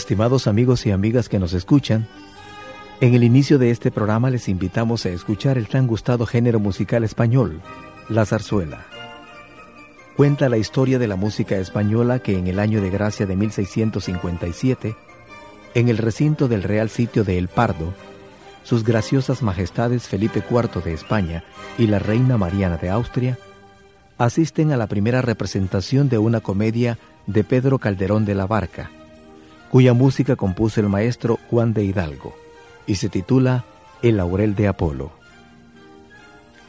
Estimados amigos y amigas que nos escuchan, en el inicio de este programa les invitamos a escuchar el tan gustado género musical español, la zarzuela. Cuenta la historia de la música española que en el año de gracia de 1657, en el recinto del Real Sitio de El Pardo, sus graciosas majestades Felipe IV de España y la reina Mariana de Austria asisten a la primera representación de una comedia de Pedro Calderón de la Barca, cuya música compuso el maestro Juan de Hidalgo, y se titula El laurel de Apolo.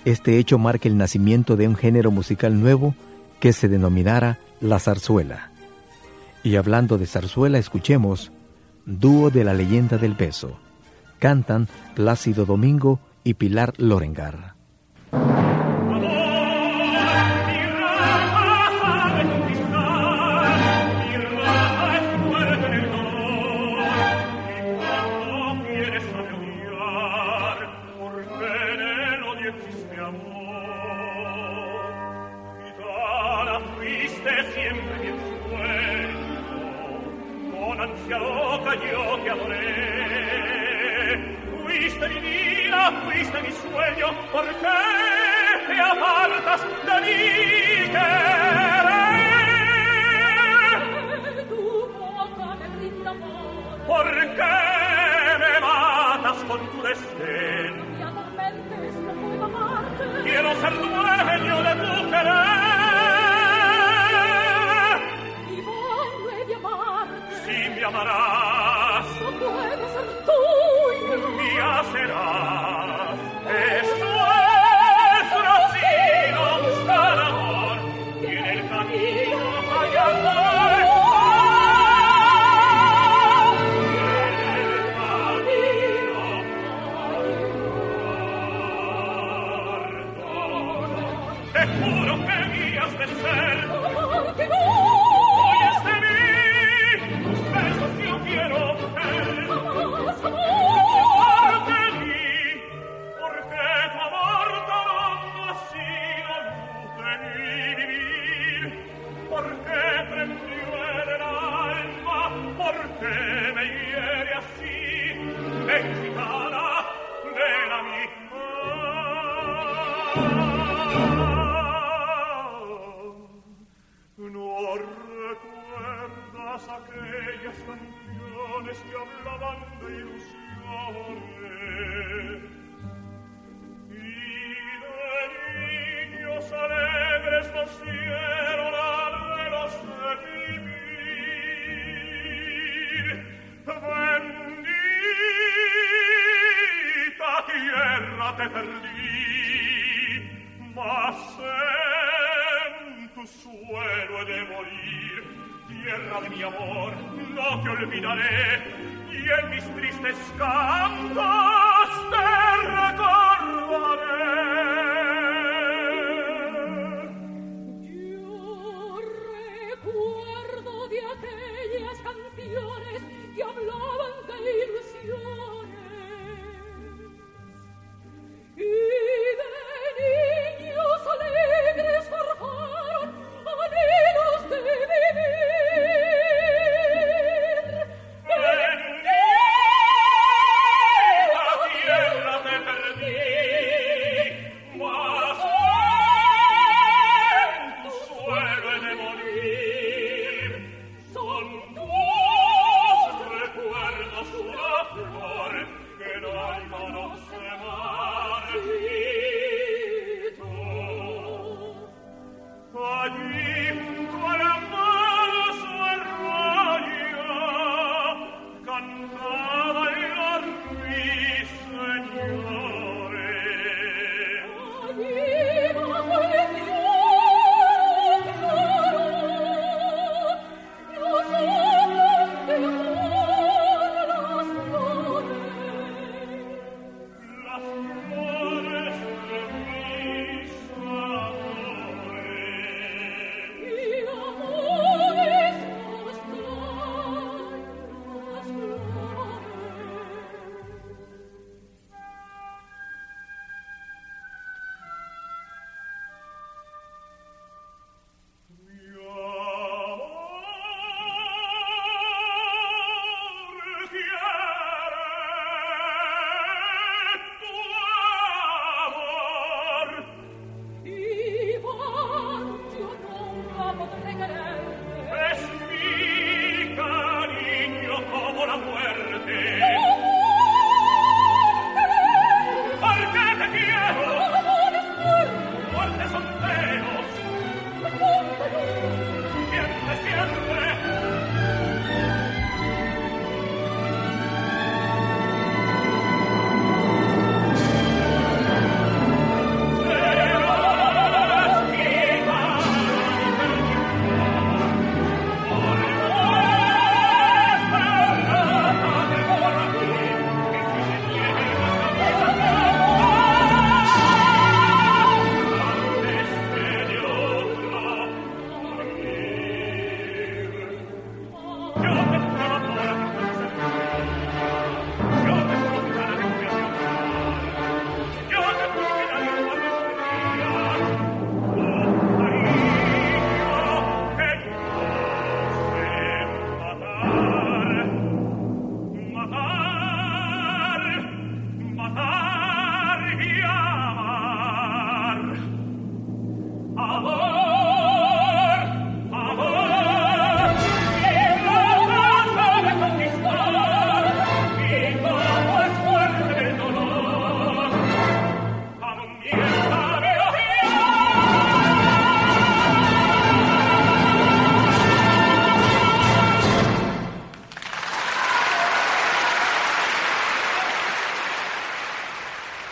Este hecho marca el nacimiento de un género musical nuevo que se denominara la zarzuela. Y hablando de zarzuela, escuchemos Dúo de la leyenda del beso. Cantan Plácido Domingo y Pilar Lorengar. Oh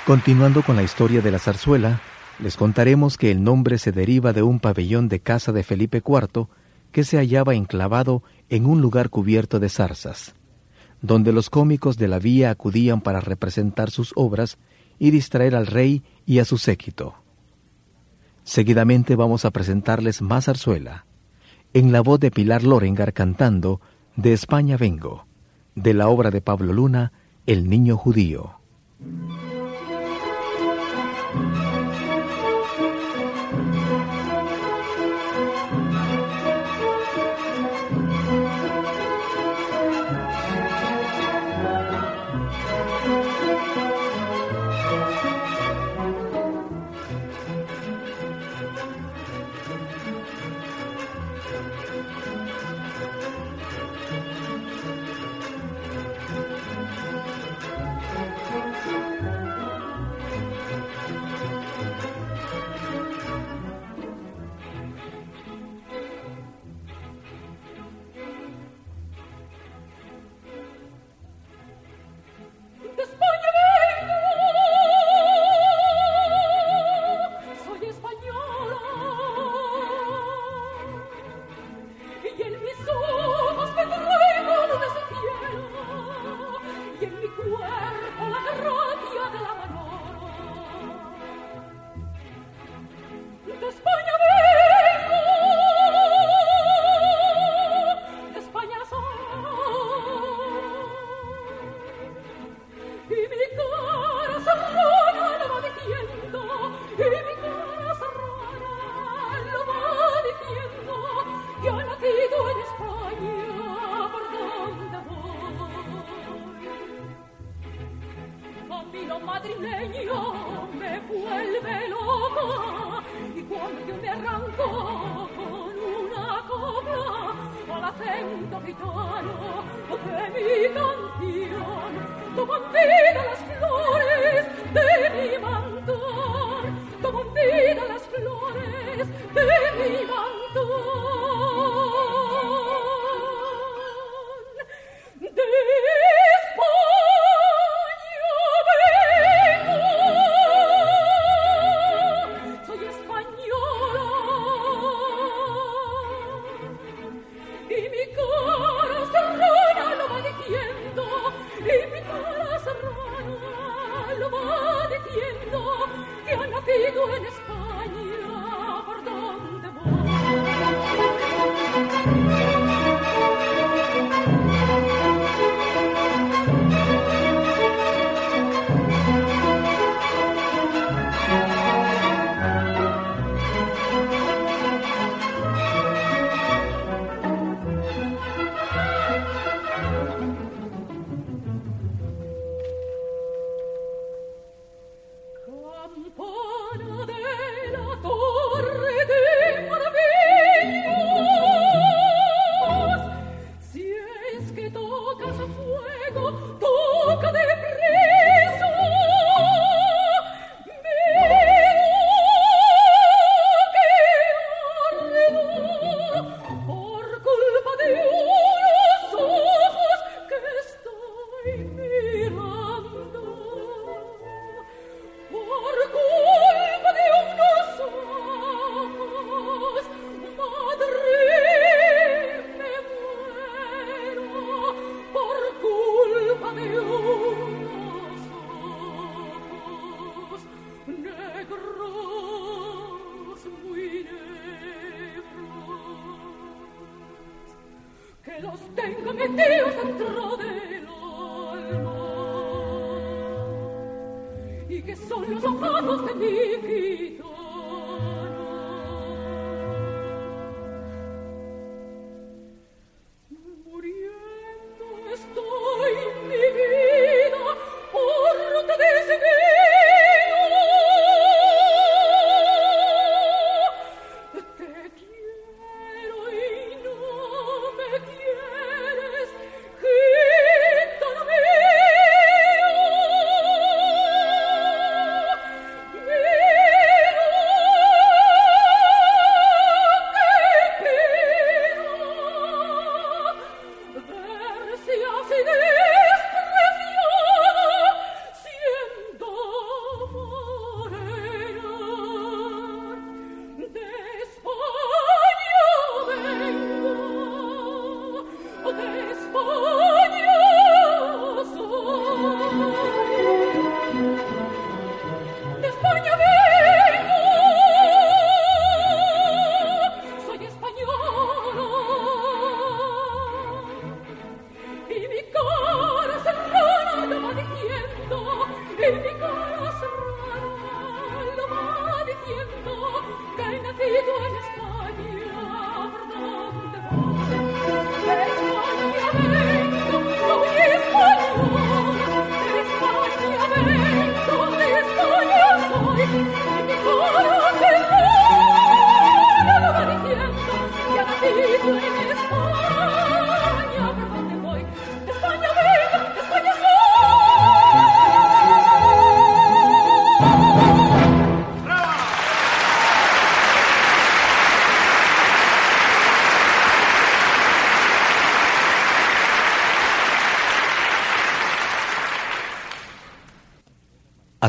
Continuando con la historia de la zarzuela, les contaremos que el nombre se deriva de un pabellón de casa de Felipe IV que se hallaba enclavado en un lugar cubierto de zarzas, donde los cómicos de la vía acudían para representar sus obras y distraer al rey y a su séquito. Seguidamente vamos a presentarles más zarzuela, en la voz de Pilar Lorengar cantando De España vengo, de la obra de Pablo Luna, El niño judío.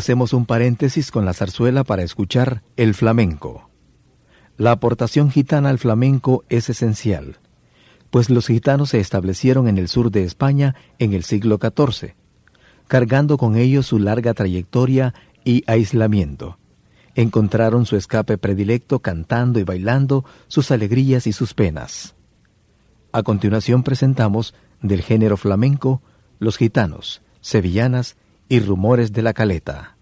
Hacemos un paréntesis con la zarzuela para escuchar el flamenco. La aportación gitana al flamenco es esencial, pues los gitanos se establecieron en el sur de España en el siglo XIV, cargando con ellos su larga trayectoria y aislamiento. Encontraron su escape predilecto cantando y bailando sus alegrías y sus penas. A continuación presentamos del género flamenco Los gitanos, sevillanas y rumores de la caleta.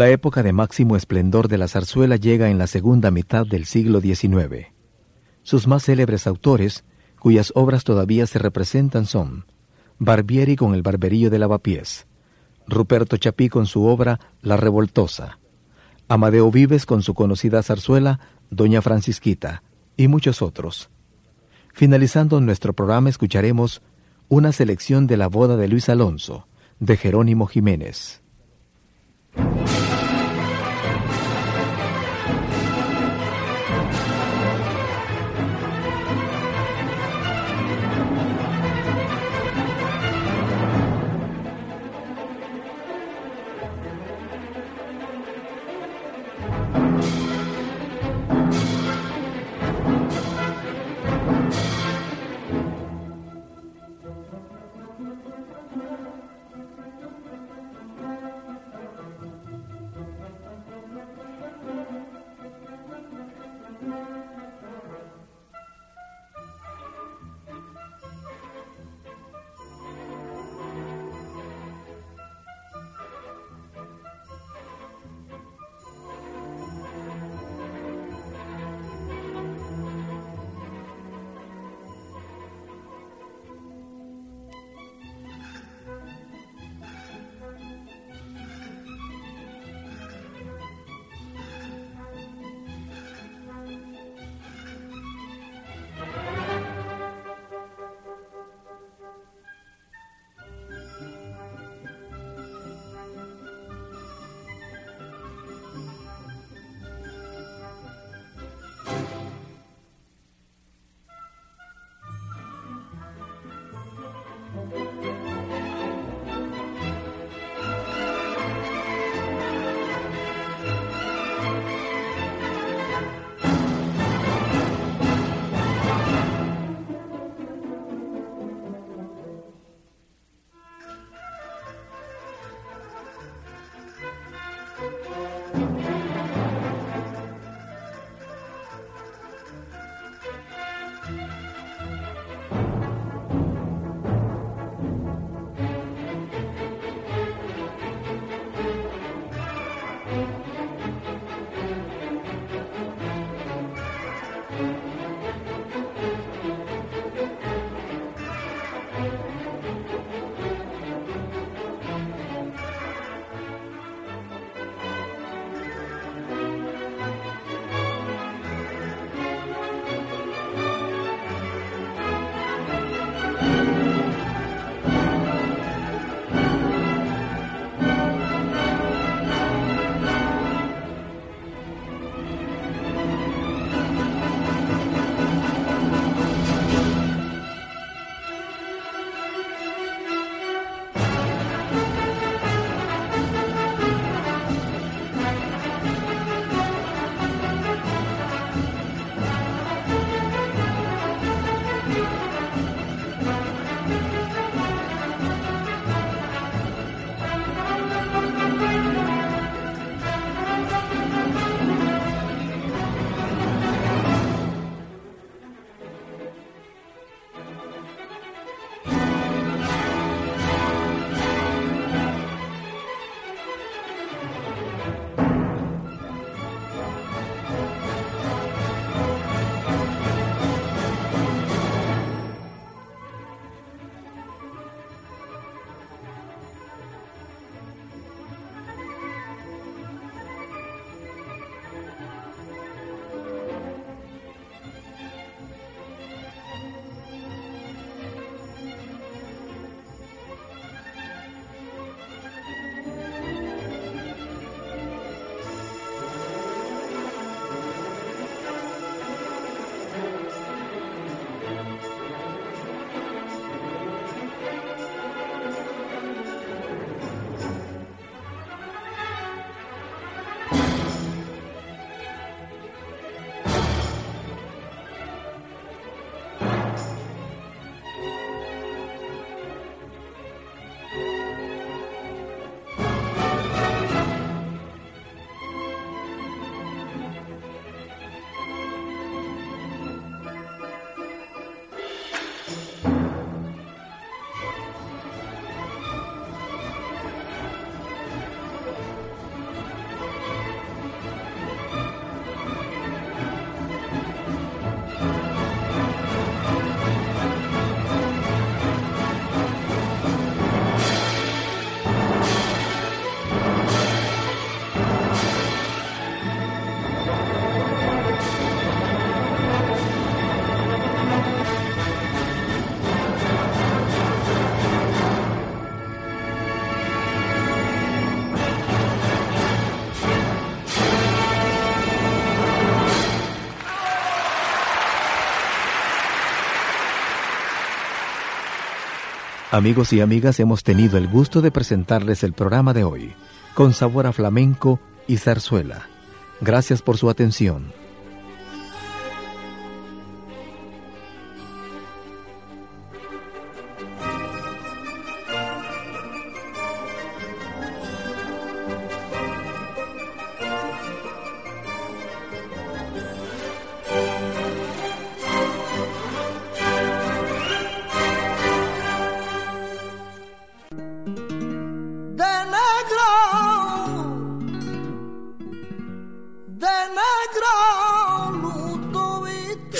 La época de máximo esplendor de la zarzuela llega en la segunda mitad del siglo XIX. Sus más célebres autores, cuyas obras todavía se representan, son Barbieri con el barberillo de lavapiés, Ruperto Chapí con su obra La Revoltosa, Amadeo Vives con su conocida zarzuela Doña Francisquita, y muchos otros. Finalizando nuestro programa escucharemos una selección de la boda de Luis Alonso, de Jerónimo Jiménez. Amigos y amigas, hemos tenido el gusto de presentarles el programa de hoy, con sabor a flamenco y zarzuela. Gracias por su atención.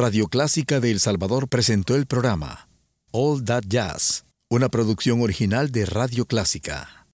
Radio Clásica de El Salvador presentó el programa All That Jazz, una producción original de Radio Clásica.